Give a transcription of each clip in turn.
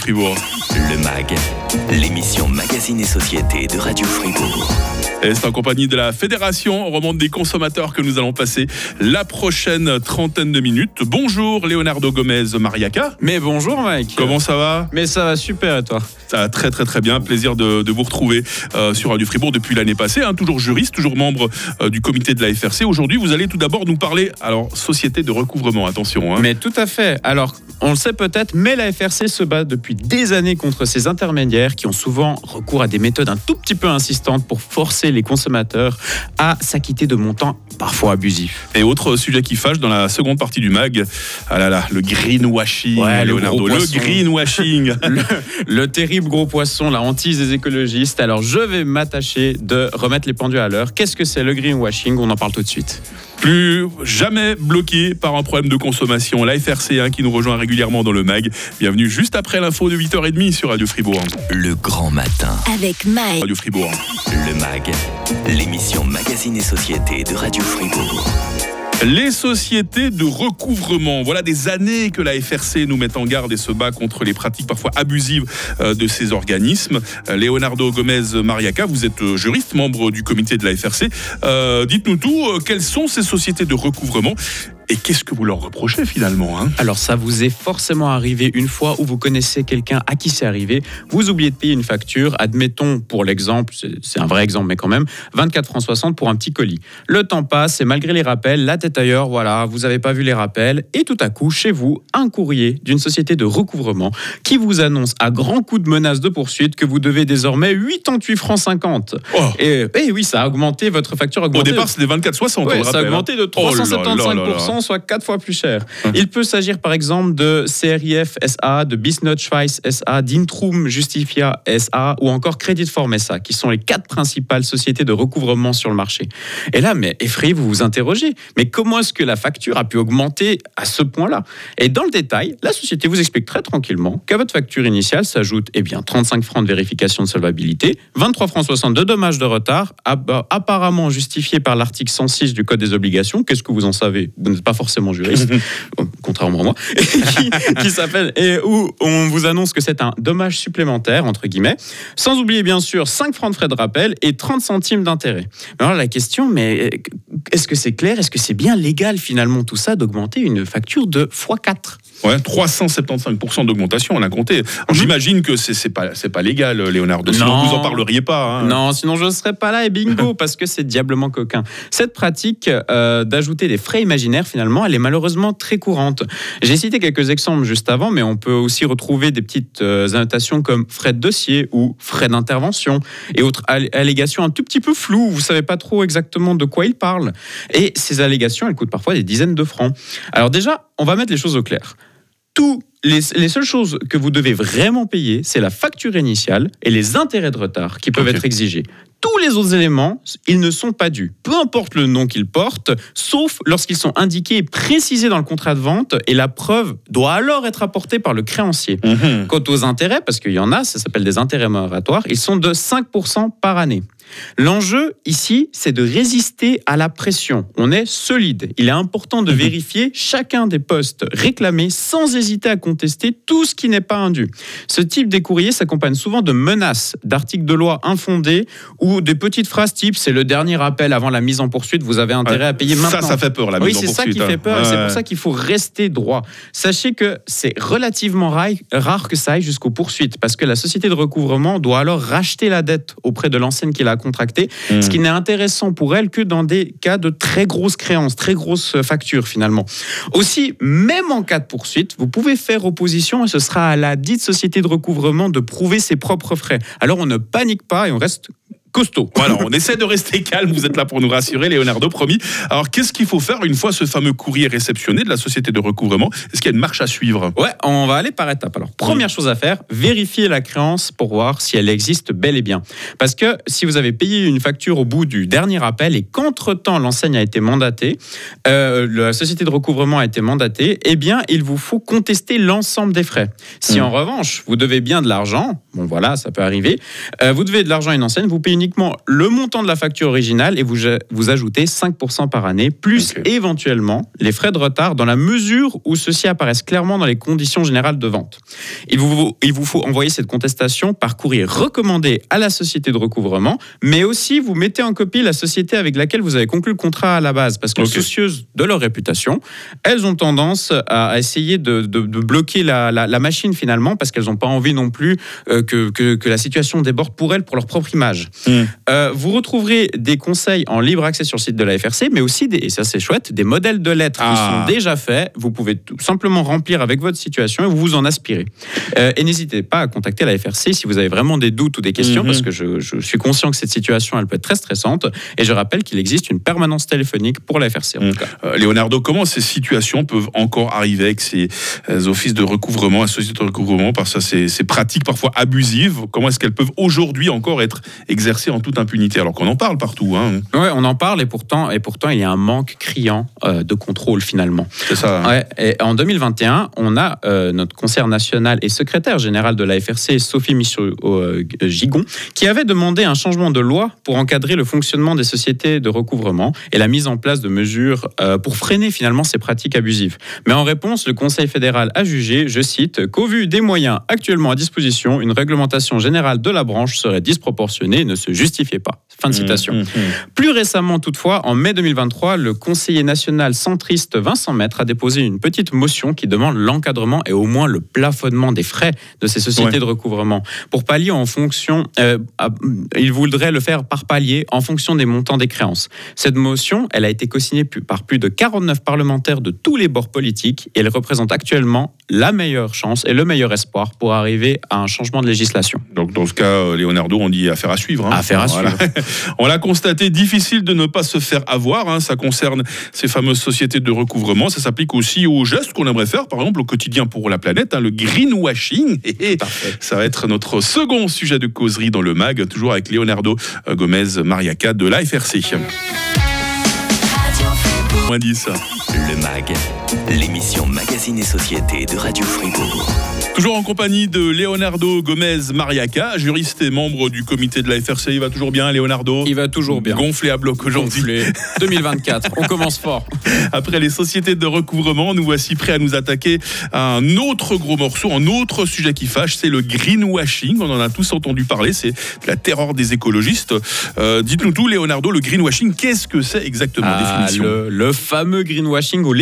Fribourg. Le MAG, l'émission Magazine et Société de Radio Fribourg. Et c'est en compagnie de la Fédération Remonte des consommateurs que nous allons passer la prochaine trentaine de minutes. Bonjour Leonardo Gomez Mariaca. Mais bonjour Mike. Comment ça va? Mais ça va super et toi? Ça va très très très bien. Plaisir de, de vous retrouver euh, sur Radio Fribourg depuis l'année passée. hein. toujours juriste, toujours membre euh, du comité de la FRC. Aujourd'hui, vous allez tout d'abord nous parler, alors, société de recouvrement, attention. hein. Mais tout à fait. Alors, on le sait peut-être, mais la FRC se bat depuis des années contre ces intermédiaires qui ont souvent recours à des méthodes un tout petit peu insistantes pour forcer les consommateurs à s'acquitter de montants parfois abusifs. Et autre sujet qui fâche dans la seconde partie du mag, ah là là, le greenwashing, Ouais, le Leonardo, le greenwashing. le, le terrible gros poisson, la hantise des écologistes. Alors, je vais m'attacher de remettre les pendules à l'heure. Qu'est-ce que c'est le greenwashing? On en parle tout de suite. Plus jamais bloqué par un problème de consommation. La FRC hein, qui nous rejoint régulièrement dans le mag. Bienvenue juste après l'info de 8h30 sur Radio Fribourg. Le grand matin. Avec Mike. Radio Fribourg. Le MAG, l'émission Magazine et Société de Radio Fribourg. Les sociétés de recouvrement. Voilà des années que la FRC nous met en garde et se bat contre les pratiques parfois abusives euh, de ces organismes. Euh, Leonardo Gomez Mariaca, vous êtes euh, juriste, membre du comité de la FRC. Dites-nous tout, quelles sont ces sociétés de recouvrement et qu'est-ce que vous leur reprochez finalement hein? Alors ça vous est forcément arrivé une fois où vous connaissez quelqu'un à qui c'est arrivé, vous oubliez de payer une facture, admettons pour l'exemple, c'est un vrai exemple mais quand même, 24 francs 60 pour un petit colis. Le temps passe et malgré les rappels, la tête ailleurs, voilà, vous n'avez pas vu les rappels et tout à coup chez vous, un courrier d'une société de recouvrement qui vous annonce à grands coups de menaces de poursuite que vous devez désormais 88 francs 50. Oh, Et, et oui, ça a augmenté, votre facture a Au augmenté. départ, c'était 24,60. on Ouais, ça a rappelle, augmenté de Oh là là là là. 375%, soit 4 fois plus cher. Hum. Il peut s'agir par exemple de CRIF SA, de Bisnotschweiss SA, d'Intrum Justifia SA ou encore Creditform SA, qui sont les quatre principales sociétés de recouvrement sur le marché. Et là, mais effrayé, vous vous interrogez, mais comment est-ce que la facture a pu augmenter à ce point-là? Et dans le détail, la société vous explique très tranquillement qu'à votre facture initiale s'ajoute eh bien 35 francs de vérification de solvabilité, 23 francs 60 de dommages de retard, apparemment justifié par l'article 106 du Code des obligations. Qu'est-ce que vous en savez? Vous n'êtes pas forcément juriste, contrairement à moi, qui, qui s'appelle et où on vous annonce que c'est un dommage supplémentaire entre guillemets, sans oublier bien sûr 5 francs de frais de rappel et 30 centimes d'intérêt. Alors la question, mais euh, est-ce que c'est clair Est-ce que c'est bien légal finalement tout ça d'augmenter une facture de x4 Ouais, 375% d'augmentation, on a compté. Alors, J'imagine que c'est c'est pas, légal, Leonardo. Sinon, Non. vous en parleriez pas. hein. Non, sinon je ne serais pas là et bingo, parce que c'est diablement coquin. Cette pratique euh, d'ajouter des frais imaginaires, finalement, elle est malheureusement très courante. J'ai cité quelques exemples juste avant, mais on peut aussi retrouver des petites euh, annotations comme frais de dossier ou frais d'intervention et autres all- allégations un tout petit peu floues. Vous savez pas trop exactement de quoi ils parlent. Et ces allégations, elles coûtent parfois des dizaines de francs. Alors déjà, on va mettre les choses au clair. Tous les, les seules choses que vous devez vraiment payer, c'est la facture initiale et les intérêts de retard qui peuvent être exigés. Tous les autres éléments, ils ne sont pas dus, peu importe le nom qu'ils portent, sauf lorsqu'ils sont indiqués et précisés dans le contrat de vente, et la preuve doit alors être apportée par le créancier. Mhm. Quant aux intérêts, parce qu'il y en a, ça s'appelle des intérêts moratoires, ils sont de 5% par année. L'enjeu ici, c'est de résister à la pression. On est solide. Il est important de vérifier chacun des postes réclamés sans hésiter à contester tout ce qui n'est pas indu. Ce type des courriers s'accompagne souvent de menaces, d'articles de loi infondés ou des petites phrases type c'est le dernier appel avant la mise en poursuite, vous avez intérêt à payer maintenant. Ça, ça fait peur, la Oui, mise en c'est ça poursuite, qui hein. fait peur. et C'est pour ça qu'il faut rester droit. Sachez que c'est relativement ra- rare que ça aille jusqu'aux poursuites, parce que la société de recouvrement doit alors racheter la dette auprès de l'enseigne qui l'a ce qui n'est intéressant pour elle que dans des cas de très grosses créances, très grosses factures finalement. Aussi, même en cas de poursuite, vous pouvez faire opposition et ce sera à la dite société de recouvrement de prouver ses propres frais. Alors on ne panique pas et on reste costaud. Voilà, on essaie de rester calme. Vous êtes là pour nous rassurer, Leonardo, promis. Alors, qu'est-ce qu'il faut faire une fois ce fameux courrier réceptionné de la société de recouvrement? Est-ce qu'il y a une marche à suivre? Ouais, on va aller par étapes. Alors, première chose à faire, vérifier la créance pour voir si elle existe bel et bien. Parce que si vous avez payé une facture au bout du dernier appel et qu'entre-temps l'enseigne a été mandatée, euh, la société de recouvrement a été mandatée, eh bien, il vous faut contester l'ensemble des frais. Si Mm. en revanche, vous devez bien de l'argent, bon voilà, ça peut arriver, euh, vous devez de l'argent à une enseigne, vous payez uniquement le montant de la facture originale et vous, vous ajoutez 5% par année, plus éventuellement les frais de retard dans la mesure où ceux-ci apparaissent clairement dans les conditions générales de vente. Il vous, il vous faut envoyer cette contestation par courrier recommandé à la société de recouvrement, mais aussi vous mettez en copie la société avec laquelle vous avez conclu le contrat à la base, parce que Ok. soucieuses de leur réputation, elles ont tendance à essayer de, de- de bloquer la, la- la machine finalement, parce qu'elles n'ont pas envie non plus euh, que, que- que la situation déborde pour elles, pour leur propre image. Mm. Euh, vous retrouverez des conseils en libre accès sur le site de la FRC, mais aussi, des, et ça c'est chouette, des modèles de lettres Ah. qui sont déjà faits. Vous pouvez tout simplement remplir avec votre situation et vous vous en aspirez. Euh, et n'hésitez pas à contacter la FRC si vous avez vraiment des doutes ou des questions, Mhm. parce que je, je suis conscient que cette situation, elle peut être très stressante. Et je rappelle qu'il existe une permanence téléphonique pour la FRC. En Mhm. tout cas. Euh, Leonardo, comment ces situations peuvent encore arriver avec ces euh, offices de recouvrement, associés de recouvrement, par ça, ces pratiques parfois abusives Comment est-ce qu'elles peuvent aujourd'hui encore être exercées? En toute impunité alors qu'on en parle partout hein Ouais, on en parle et pourtant, et pourtant, il y a un manque criant euh, de contrôle finalement. C'est ça. Ouais, et en 2021, on a euh, notre conseillère nationale et secrétaire générale de la FRC, Sophie Michaud-Gigon, qui avait demandé un changement de loi pour encadrer le fonctionnement des sociétés de recouvrement et la mise en place de mesures euh, pour freiner finalement ces pratiques abusives. Mais en réponse, le Conseil fédéral a jugé, je cite, qu'au vu des moyens actuellement à disposition, une réglementation générale de la branche serait disproportionnée et ne se justifiait pas. Fin de citation. Mmh, mmh, mmh. Plus récemment, toutefois, en mai 2023, le conseiller national centriste Vincent Maître a déposé une petite motion qui demande l'encadrement et au moins le plafonnement des frais de ces sociétés Ouais. de recouvrement. Pour pallier en fonction, euh, il voudrait le faire par palier en fonction des montants des créances. Cette motion, elle a été co-signée par plus de 49 parlementaires de tous les bords politiques et elle représente actuellement la meilleure chance et le meilleur espoir pour arriver à un changement de législation. Donc dans ce cas, euh, Leonardo, on dit affaire à suivre. hein. Affaire à Voilà. on l'a constaté, difficile de ne pas se faire avoir. hein. Ça concerne ces fameuses sociétés de recouvrement. Ça s'applique aussi aux gestes qu'on aimerait faire, par exemple au quotidien pour la planète, hein, le greenwashing. Et ça va être notre second sujet de causerie dans le MAG, toujours avec Leonardo euh, Gomez Mariaca de l'AFRC. Moins 10. Le MAG, l'émission Magazine et Société de Radio Fribourg. Toujours en compagnie de Leonardo Gomez Mariaca, juriste et membre du comité de la FRC. Il va toujours bien, Leonardo Il va toujours bien. Gonflé à bloc aujourd'hui. Gonflé. 2024, on commence fort. Après les sociétés de recouvrement, nous voici prêts à nous attaquer à un autre gros morceau, un autre sujet qui fâche, c'est le greenwashing. On en a tous entendu parler, c'est la terreur des écologistes. Euh, Dites-nous tout, Leonardo, le greenwashing, qu'est-ce que c'est exactement Ah, Définition. le, le fameux greenwashing ou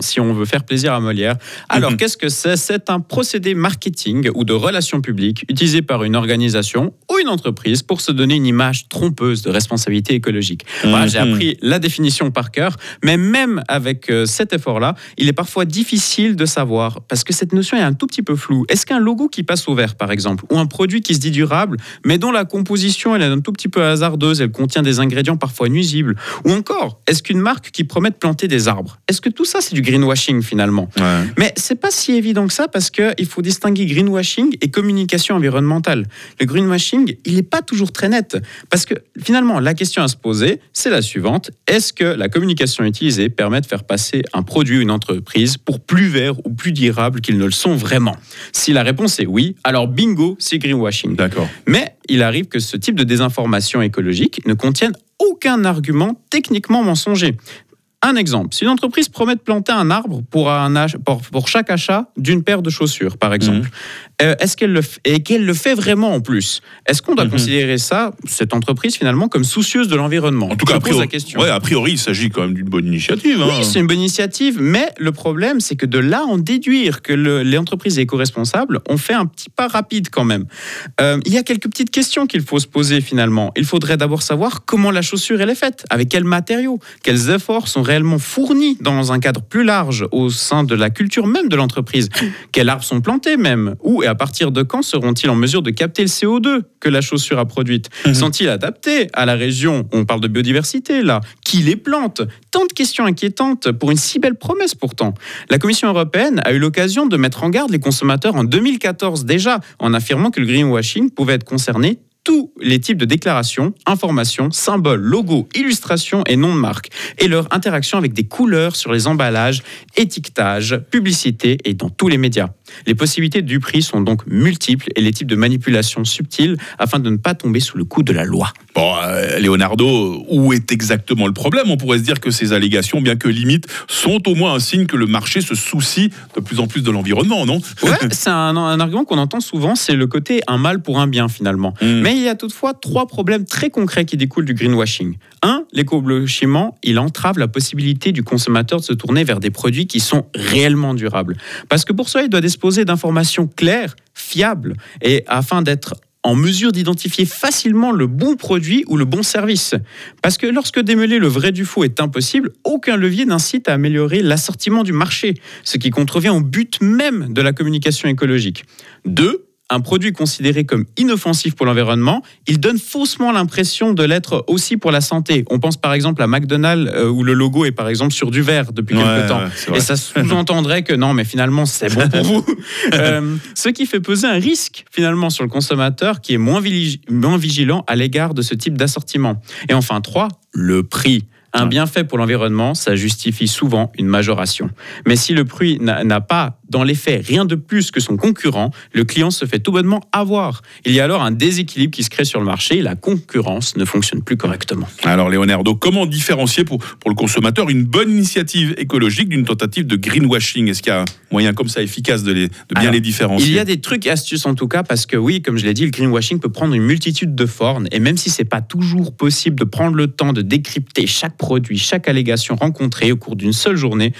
si on veut faire plaisir à Molière. Alors, Mhm. qu'est-ce que c'est? C'est un procédé marketing ou de relations publiques utilisé par une organisation ou une entreprise pour se donner une image trompeuse de responsabilité écologique. Voilà, j'ai Mhm. appris la définition par cœur, mais même avec euh, cet effort-là, il est parfois difficile de savoir parce que cette notion est un tout petit peu floue. Est-ce qu'un logo qui passe au vert, par exemple, ou un produit qui se dit durable, mais dont la composition elle est un tout petit peu hasardeuse, elle contient des ingrédients parfois nuisibles, ou encore, est-ce qu'une marque qui promet de planter des arbres, est-ce que tout ça c'est du greenwashing finalement Ouais. mais c'est pas si évident que ça parce qu'il faut distinguer greenwashing et communication environnementale. Le greenwashing, il n'est pas toujours très net parce que finalement, la question à se poser, c'est la suivante est-ce que la communication utilisée permet de faire passer un produit ou une entreprise pour plus vert ou plus durable qu'ils ne le sont vraiment? Si la réponse est oui, alors bingo, c'est greenwashing. D'accord. Mais il arrive que ce type de désinformation écologique ne contienne aucun argument techniquement mensonger. Un exemple, si une entreprise promet de planter un arbre pour, un ach- pour, chaque achat d'une paire de chaussures, par exemple, euh, est-ce qu'elle le f- et qu'elle le fait vraiment en plus? Est-ce qu'on doit Mhm. considérer ça, cette entreprise finalement, comme soucieuse de l'environnement? En tout cas, a pose priori, la question. ouais, a priori, il s'agit quand même d'une bonne initiative. hein. Oui, c'est une bonne initiative, mais le problème, c'est que de là en déduire que le- les entreprises éco-responsables, on fait un petit pas rapide quand même. Euh, il y a quelques petites questions qu'il faut se poser finalement. Il faudrait d'abord savoir comment la chaussure elle est faite, avec quels matériaux, quels efforts sont réellement fournis dans un cadre plus large au sein de la culture même de l'entreprise, quels arbres sont plantés même, où et à partir de quand seront-ils en mesure de capter le CO2 que la chaussure a produite? Mhm. Sont-ils adaptés à la région? On parle de biodiversité là. Qui les plante? Tant de questions inquiétantes pour une si belle promesse pourtant. La Commission européenne a eu l'occasion de mettre en garde les consommateurs en 2014 déjà, en affirmant que le greenwashing pouvait être concerné tous les types de déclarations, informations, symboles, logos, illustrations et noms de marque, et leur interaction avec des couleurs sur les emballages, étiquetage, publicité et dans tous les médias. Les possibilités du prix sont donc multiples et les types de manipulations subtiles afin de ne pas tomber sous le coup de la loi. Bon, euh, Leonardo, où est exactement le problème? On pourrait se dire que ces allégations, bien que limites, sont au moins un signe que le marché se soucie de plus en plus de l'environnement, non? Ouais, c'est un, un argument qu'on entend souvent, c'est le côté un mal pour un bien finalement. Mm. Mais il y a toutefois trois problèmes très concrets qui découlent du greenwashing. Un, l'éco-blanchiment, il entrave la possibilité du consommateur de se tourner vers des produits qui sont réellement durables. Parce que pour cela, il doit disposer d'informations claires, fiables, et afin d'être en mesure d'identifier facilement le bon produit ou le bon service. Parce que lorsque démêler le vrai du faux est impossible, aucun levier n'incite à améliorer l'assortiment du marché, ce qui contrevient au but même de la communication écologique. Deux, un produit considéré comme inoffensif pour l'environnement, il donne faussement l'impression de l'être aussi pour la santé. On pense par exemple à McDonald's euh, où le logo est par exemple sur du verre depuis Ouais, quelques temps. ouais. Et ça sous-entendrait que non, mais finalement c'est bon pour vous. Euh, ce qui fait peser un risque finalement sur le consommateur qui est moins, vigi- moins vigilant à l'égard de ce type d'assortiment. Et enfin, trois, le prix. Un bienfait pour l'environnement, ça justifie souvent une majoration. Mais si le prix n'a pas, dans les faits, rien de plus que son concurrent, le client se fait tout bonnement avoir. Il y a alors un déséquilibre qui se crée sur le marché et la concurrence ne fonctionne plus correctement. Alors Leonardo, comment différencier pour, pour le consommateur une bonne initiative écologique d'une tentative de greenwashing? Est-ce qu'il y a un moyen comme ça efficace de, les, de bien Alors, les différencier? Il y a des trucs et astuces en tout cas parce que oui, comme je l'ai dit, le greenwashing peut prendre une multitude de formes et même si c'est pas toujours possible de prendre le temps de décrypter chaque produit, chaque allégation rencontrée au cours d'une seule journée,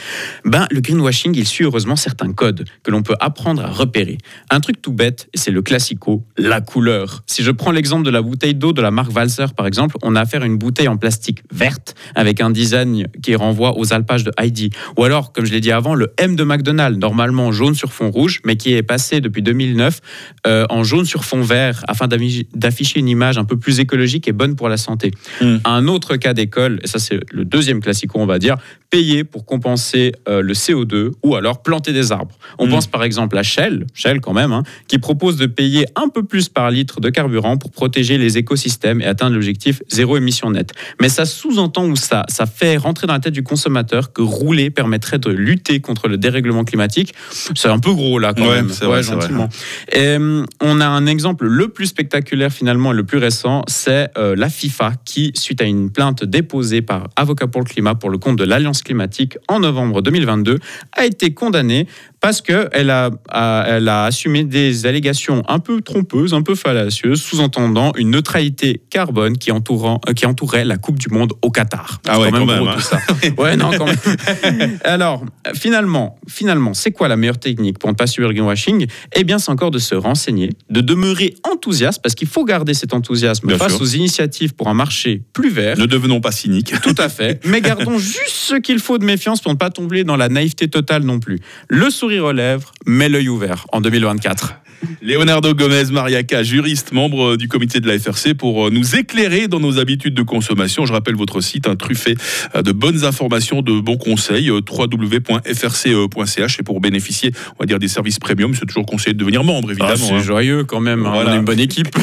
ben le greenwashing il suit heureusement certains codes que l'on peut apprendre à repérer. Un truc tout bête, c'est le classico, la couleur. Si je prends l'exemple de la bouteille d'eau de la marque Valser par exemple, on a affaire à une bouteille en plastique verte avec un design qui renvoie aux alpages de Heidi. Ou alors, comme je l'ai dit avant, le M de McDonald's, normalement jaune sur fond rouge, mais qui est passé depuis 2009 euh, en jaune sur fond vert afin d'afficher- une image un peu plus écologique et bonne pour la santé. Mm. Un autre cas d'école, et ça c'est le deuxième classico, on va dire, payer pour compenser euh, le CO2 ou alors planter des arbres. On Mm. pense par exemple à Shell, Shell quand même, hein, qui propose de payer un peu plus par litre de carburant pour protéger les écosystèmes et atteindre l'objectif zéro émission nette. Mais ça sous-entend ou ça, ça fait rentrer dans la tête du consommateur que rouler permettrait de lutter contre le dérèglement climatique. C'est un peu gros là quand Ouais, même. c'est vrai, c'est vrai. gentiment. Et, on a un exemple le plus spectaculaire finalement et le plus récent, c'est euh, la FIFA qui, suite à une plainte déposée par Avocat pour le climat pour le compte de l'Alliance climatique en novembre 2022, a été condamnée parce qu'elle a, a- elle a assumé des allégations un peu trompeuses, un peu fallacieuses, sous-entendant une neutralité carbone qui, entourant, euh, qui entourait la Coupe du Monde au Qatar. Ah ouais, quand même, hein. tout ça. Ouais, non, quand même. Alors, finalement, finalement, c'est quoi la meilleure technique pour ne pas subir le greenwashing? Eh bien, c'est encore de se renseigner, de demeurer enthousiaste, parce qu'il faut garder cet enthousiasme Bien face sûr. aux initiatives pour un marché plus vert. Ne devenons pas cyniques. Tout à fait. Mais gardons juste ce qu'il faut de méfiance pour ne pas tomber dans la naïveté totale non plus. Le sourire aux lèvres, mais l'œil ouvert en 2024. Leonardo Gomez Mariaca, juriste, membre du comité de la FRC, pour euh, nous éclairer dans nos habitudes de consommation. Je rappelle votre site, un truffé euh, de bonnes informations, de bons conseils, euh, www.frc.ch. Et pour bénéficier, on va dire, des services premium, c'est toujours conseillé de devenir membre, Ah, évidemment. c'est hein. joyeux quand même. hein. Voilà. On est une bonne équipe.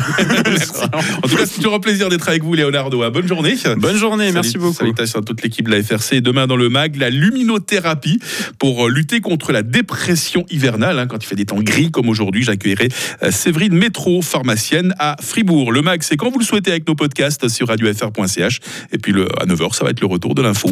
En tout cas, c'est toujours un plaisir d'être avec vous, Leonardo. Bonne journée. Bonne journée, merci beaucoup. Salutations à toute l'équipe de la FRC. Demain dans le MAG, la luminothérapie pour euh, lutter contre la dépression hivernale. hein. quand il fait des temps gris comme aujourd'hui, j'accueillerai euh, Séverine Métro, pharmacienne à Fribourg. Le MAG, c'est quand vous le souhaitez avec nos podcasts sur radiofr.ch. Et puis à 9h, ça va être le retour de l'info.